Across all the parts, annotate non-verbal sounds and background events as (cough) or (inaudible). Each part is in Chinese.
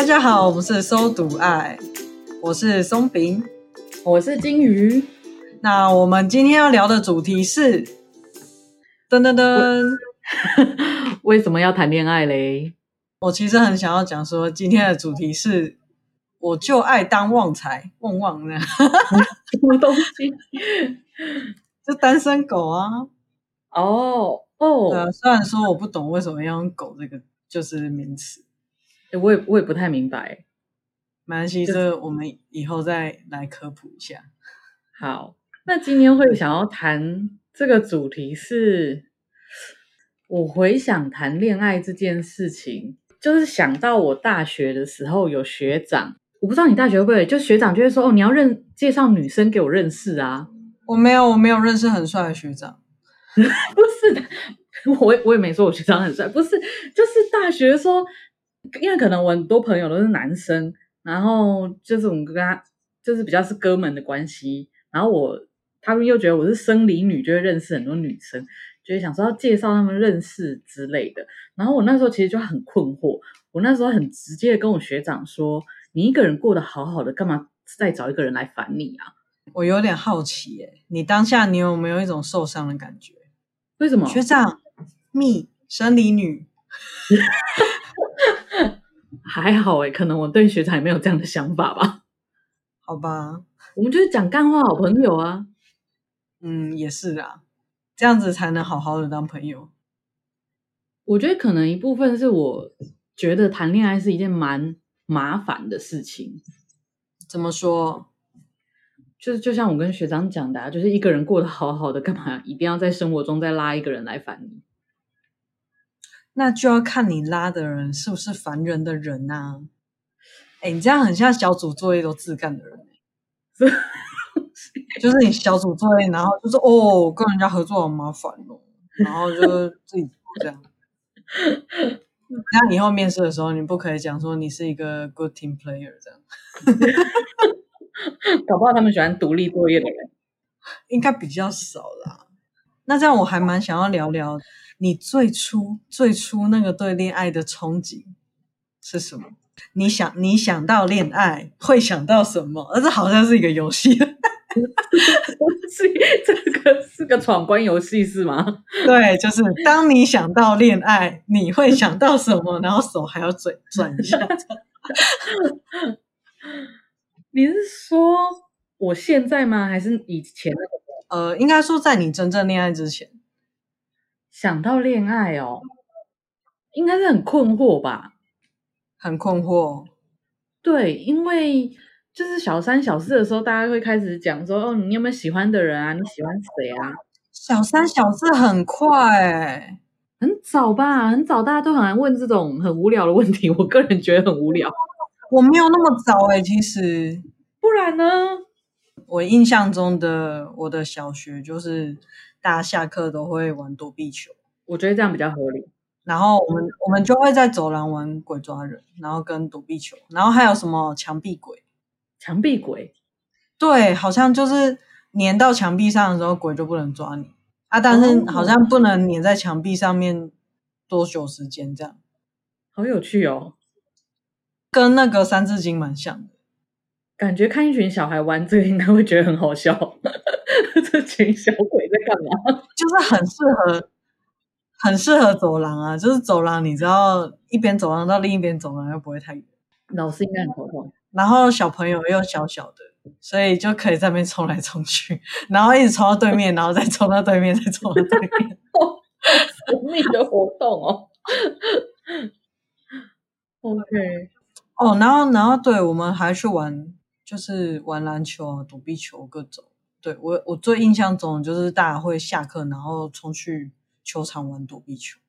大家好，我们是搜读爱，我是松饼，我是金鱼。那我们今天要聊的主题是，噔噔噔，为 (laughs) 什么要谈恋爱嘞？我其实很想要讲说，今天的主题是，我就爱当旺财，旺旺呢？什么东西？(laughs) 就单身狗啊！哦哦，对啊，虽然说我不懂为什么要用“狗”这个就是名词。我也我也不太明白，没关系，这我们以后再来科普一下。好，那今天会想要谈这个主题是，我回想谈恋爱这件事情，就是想到我大学的时候有学长，我不知道你大学会不会，就学长就会说哦，你要认介绍女生给我认识啊。我没有，我没有认识很帅的学长，(laughs) 不是的，(laughs) 我我也没说我学长很帅，不是，就是大学说。因为可能我很多朋友都是男生，然后就是我们跟他就是比较是哥们的关系，然后我他们又觉得我是生理女，就会认识很多女生，就会想说要介绍他们认识之类的。然后我那时候其实就很困惑，我那时候很直接的跟我学长说：“你一个人过得好好的，干嘛再找一个人来烦你啊？”我有点好奇耶，你当下你有没有一种受伤的感觉？为什么？学长，me 生理女。(laughs) 还好诶，可能我对学长也没有这样的想法吧。好吧，我们就是讲干话好朋友啊。嗯，也是啊，这样子才能好好的当朋友。我觉得可能一部分是我觉得谈恋爱是一件蛮麻烦的事情。怎么说？就是就像我跟学长讲的啊，就是一个人过得好好的，干嘛一定要在生活中再拉一个人来烦你？那就要看你拉的人是不是烦人的人呐、啊？哎，你这样很像小组作业都自干的人，(laughs) 就是你小组作业，然后就是哦，跟人家合作好麻烦哦，然后就自己做这样。(laughs) 那以后面试的时候，你不可以讲说你是一个 good team player 这样，(laughs) 搞不好他们喜欢独立作业的人，应该比较少啦。那这样我还蛮想要聊聊。你最初最初那个对恋爱的憧憬是什么？你想你想到恋爱会想到什么？而这好像是一个游戏，(laughs) 是这个是个闯关游戏是吗？对，就是当你想到恋爱，你会想到什么？然后手还要转转一下。(laughs) 你是说我现在吗？还是以前？呃，应该说在你真正恋爱之前。想到恋爱哦，应该是很困惑吧？很困惑。对，因为就是小三小四的时候，大家会开始讲说：“哦，你有没有喜欢的人啊？你喜欢谁啊？”小三小四很快，很早吧？很早，大家都很爱问这种很无聊的问题。我个人觉得很无聊。我没有那么早诶，其实。不然呢？我印象中的我的小学就是。大家下课都会玩躲避球，我觉得这样比较合理。然后我们我们就会在走廊玩鬼抓人，然后跟躲避球，然后还有什么墙壁鬼？墙壁鬼？对，好像就是粘到墙壁上的时候，鬼就不能抓你啊。但是好像不能粘在墙壁上面多久时间这样。好有趣哦，跟那个三字经蛮像的。感觉看一群小孩玩这个，应该会觉得很好笑。(laughs) 这群小鬼在干嘛？(laughs) 就是很适合，很适合走廊啊！就是走廊，你知道，一边走廊到另一边走廊又不会太远。老师应该很头痛。然后小朋友又小小的，所以就可以在那边冲来冲去，然后一直冲到对面，然后再冲到对面，再冲到对面。(laughs) 神秘的活动哦。OK，哦，然后，然后，对，我们还去玩。就是玩篮球啊，躲避球各种。对，我，我最印象中就是大家会下课，然后冲去球场玩躲避球。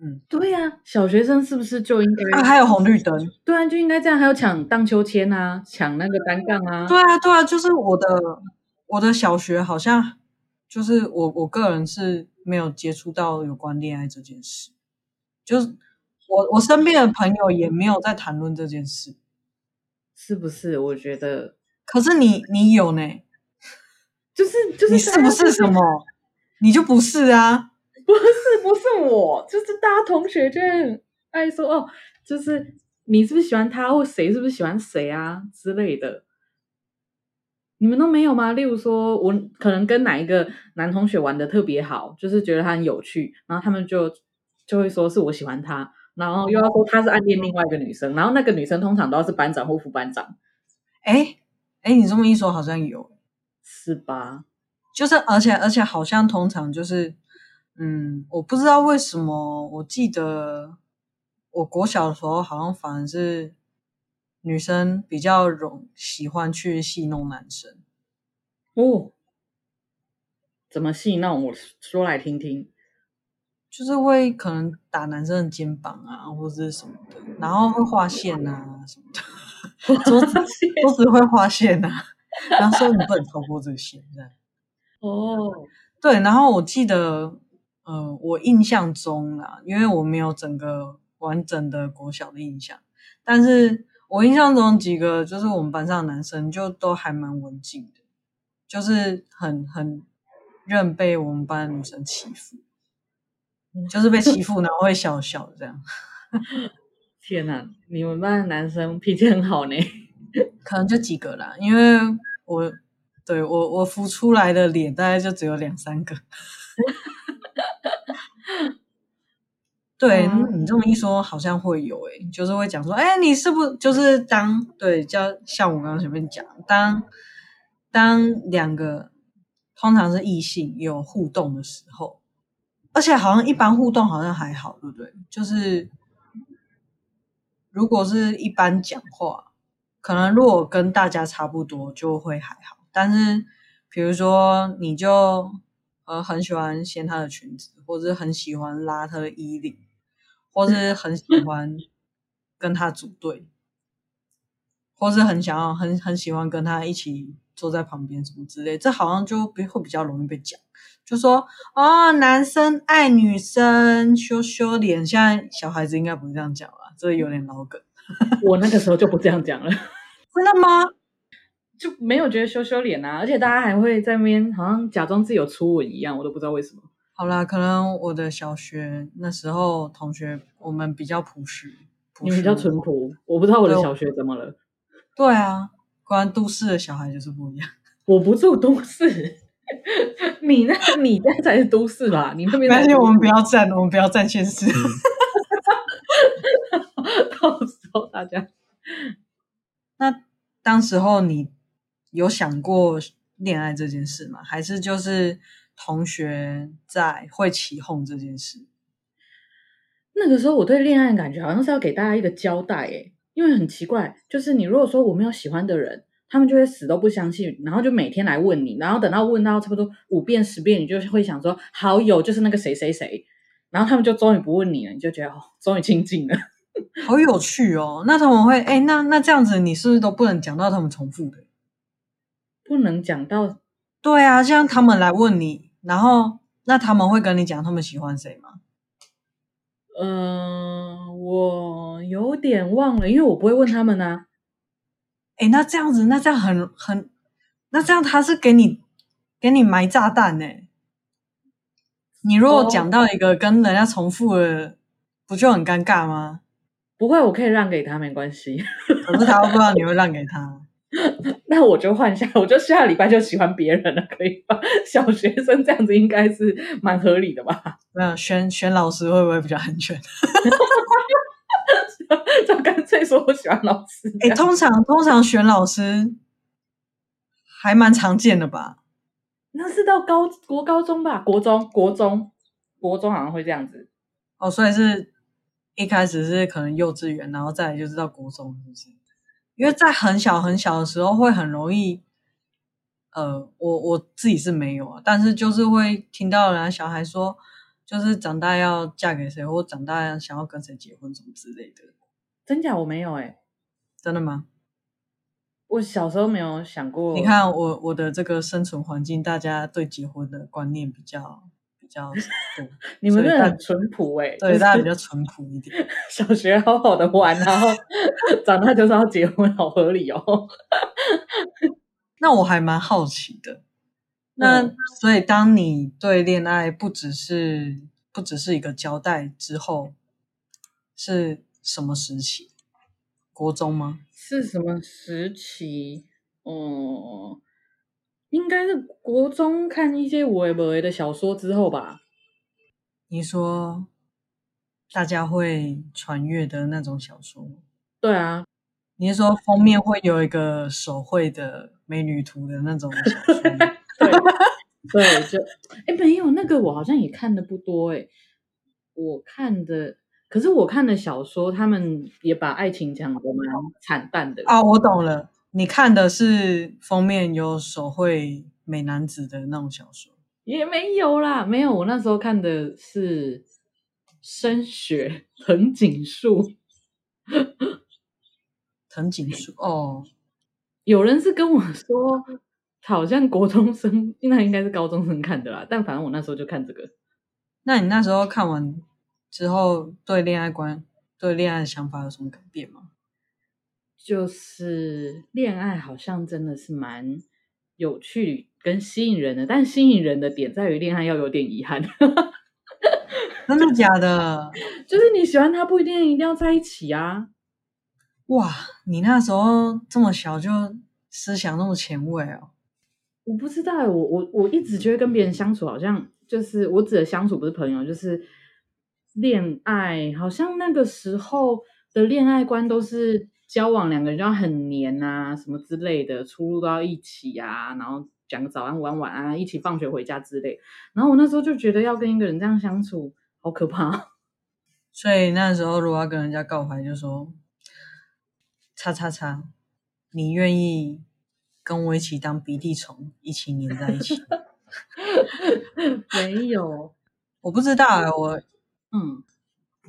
嗯，对呀、啊，小学生是不是就应该？啊，还有红绿灯。对啊，就应该这样。还有抢荡秋千啊，抢那个单杠啊。对啊，对啊，就是我的我的小学好像就是我我个人是没有接触到有关恋爱这件事，就是我我身边的朋友也没有在谈论这件事。是不是？我觉得，可是你你有呢，就是就是你是不是什么？你就不是啊？不是不是我，就是大家同学就很爱说哦，就是你是不是喜欢他，或谁是不是喜欢谁啊之类的。你们都没有吗？例如说，我可能跟哪一个男同学玩的特别好，就是觉得他很有趣，然后他们就就会说是我喜欢他，然后又要说他是暗恋另外一个女生，然后那个女生通常都要是班长或副班长。哎哎，你这么一说，好像有，是吧？就是，而且而且好像通常就是，嗯，我不知道为什么，我记得我国小的时候好像反而是。女生比较容喜欢去戏弄男生哦，怎么戏弄？我说来听听。就是会可能打男生的肩膀啊，或者是什么的，然后会画线啊什么的，(laughs) 桌子桌子会画线啊，然后说你不能超过这个线这样。(laughs) 哦，对，然后我记得，呃，我印象中啊，因为我没有整个完整的国小的印象，但是。我印象中几个就是我们班上的男生就都还蛮文静的，就是很很任被我们班的女生欺负，就是被欺负然后会笑笑这样。(laughs) 天哪，你们班的男生脾气很好呢？可能就几个啦，因为我对我我浮出来的脸大概就只有两三个。(laughs) 对，你这么一说，好像会有诶、欸，就是会讲说，哎，你是不是就是当对，叫像我刚刚前面讲，当当两个通常是异性有互动的时候，而且好像一般互动好像还好，对不对？就是如果是一般讲话，可能如果跟大家差不多就会还好，但是比如说你就呃很喜欢掀她的裙子，或者很喜欢拉她的衣领。或是很喜欢跟她组队，或是很想要很很喜欢跟她一起坐在旁边什么之类，这好像就比会比较容易被讲，就说哦，男生爱女生羞羞脸，现在小孩子应该不会这样讲了，这有点老梗。(laughs) 我那个时候就不这样讲了，(laughs) 真的吗？就没有觉得羞羞脸啊，而且大家还会在那边好像假装自己有初吻一样，我都不知道为什么。好啦，可能我的小学那时候同学，我们比较朴实，你们比较淳朴。我不知道我的小学怎么了。对啊，果然都市的小孩就是不一样。我不住都市，(laughs) 你那，你那才是都市吧？你那边。而且我们不要站，我们不要站现实。(laughs) 到时候大家，那当时候你有想过恋爱这件事吗？还是就是？同学在会起哄这件事，那个时候我对恋爱感觉好像是要给大家一个交代诶，因为很奇怪，就是你如果说我没有喜欢的人，他们就会死都不相信，然后就每天来问你，然后等到问到差不多五遍十遍，你就会想说好友就是那个谁谁谁，然后他们就终于不问你了，你就觉得哦，终于清静了，(laughs) 好有趣哦。那他们会哎，那那这样子你是不是都不能讲到他们重复的？不能讲到，对啊，像他们来问你。然后，那他们会跟你讲他们喜欢谁吗？嗯、呃，我有点忘了，因为我不会问他们啊。诶，那这样子，那这样很很，那这样他是给你给你埋炸弹呢？你如果讲到一个跟人家重复的，不就很尴尬吗？不会，我可以让给他，没关系。可是他不知道你会让给他。(laughs) 那我就换下，我就下礼拜就喜欢别人了，可以吧？小学生这样子应该是蛮合理的吧？没有选选老师会不会比较安全？(laughs) (laughs) 就干脆说我喜欢老师。哎、欸，通常通常选老师还蛮常见的吧？那是到高国高中吧？国中国中国中好像会这样子哦，所以是一开始是可能幼稚园，然后再来就是到国中，是不是？因为在很小很小的时候会很容易，呃，我我自己是没有啊，但是就是会听到人家小孩说，就是长大要嫁给谁，或长大想要跟谁结婚什么之类的。真假我没有哎、欸，真的吗？我小时候没有想过。你看我我的这个生存环境，大家对结婚的观念比较。比较 (laughs) 你们真的很淳朴哎，对，大家比较淳朴一点。(laughs) 小学好好的玩，然后 (laughs) 长大就是要结婚，好合理哦。那我还蛮好奇的，那、嗯、所以当你对恋爱不只是不只是一个交代之后，是什么时期？国中吗？是什么时期？哦、嗯，应该是国中看一些有的没的的小说之后吧。你说大家会传阅的那种小说？对啊，你是说封面会有一个手绘的美女图的那种小说？(laughs) 对，对，就哎，没有那个，我好像也看的不多哎。我看的，可是我看的小说，他们也把爱情讲的蛮惨淡的啊。我懂了，你看的是封面有手绘美男子的那种小说？也没有啦，没有。我那时候看的是深雪藤井树，(laughs) 藤井树哦。有人是跟我说，好像国中生，那应该是高中生看的啦。但反正我那时候就看这个。那你那时候看完之后，对恋爱观、对恋爱的想法有什么改变吗？就是恋爱好像真的是蛮有趣跟吸引人的，但吸引人的点在于恋爱要有点遗憾。(laughs) 真的假的？就是你喜欢他不一定一定要在一起啊！哇，你那时候这么小就思想那么前卫哦！我不知道，我我我一直觉得跟别人相处好像。就是我指的相处不是朋友，就是恋爱。好像那个时候的恋爱观都是交往两个人就要很黏啊，什么之类的，出入都要一起啊，然后讲个早安、晚安、晚安，一起放学回家之类。然后我那时候就觉得要跟一个人这样相处好可怕。所以那时候如果要跟人家告白，就说“叉叉叉”，你愿意跟我一起当鼻涕虫，一起黏在一起？(laughs) 没有，我不知道哎，我嗯，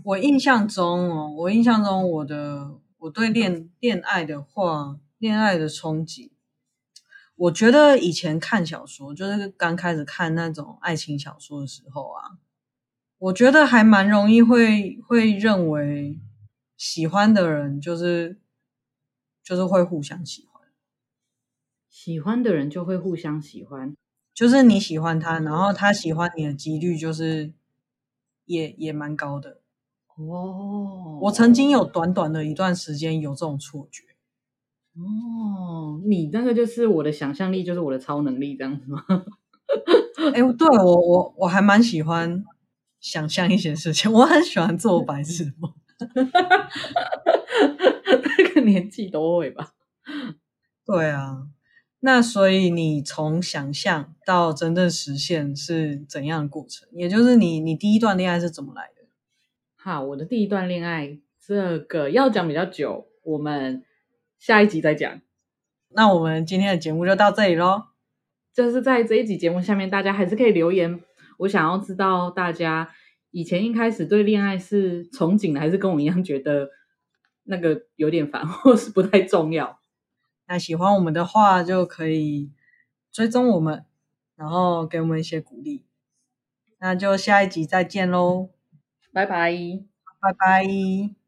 我印象中哦，我印象中我的我对恋恋爱的话，恋爱的憧憬，我觉得以前看小说，就是刚开始看那种爱情小说的时候啊，我觉得还蛮容易会会认为喜欢的人就是就是会互相喜欢，喜欢的人就会互相喜欢。就是你喜欢他，然后他喜欢你的几率就是也也蛮高的哦。我曾经有短短的一段时间有这种错觉哦。你那个就是我的想象力，就是我的超能力，这样子吗？(laughs) 哎，对我我我还蛮喜欢想象一些事情，我很喜欢做白日梦。(laughs) 那个年纪都会吧？对啊。那所以你从想象到真正实现是怎样的过程？也就是你你第一段恋爱是怎么来的？好，我的第一段恋爱这个要讲比较久，我们下一集再讲。那我们今天的节目就到这里喽。就是在这一集节目下面，大家还是可以留言。我想要知道大家以前一开始对恋爱是憧憬的，还是跟我一样觉得那个有点烦，或是不太重要。那喜欢我们的话，就可以追踪我们，然后给我们一些鼓励。那就下一集再见喽，拜拜，拜拜。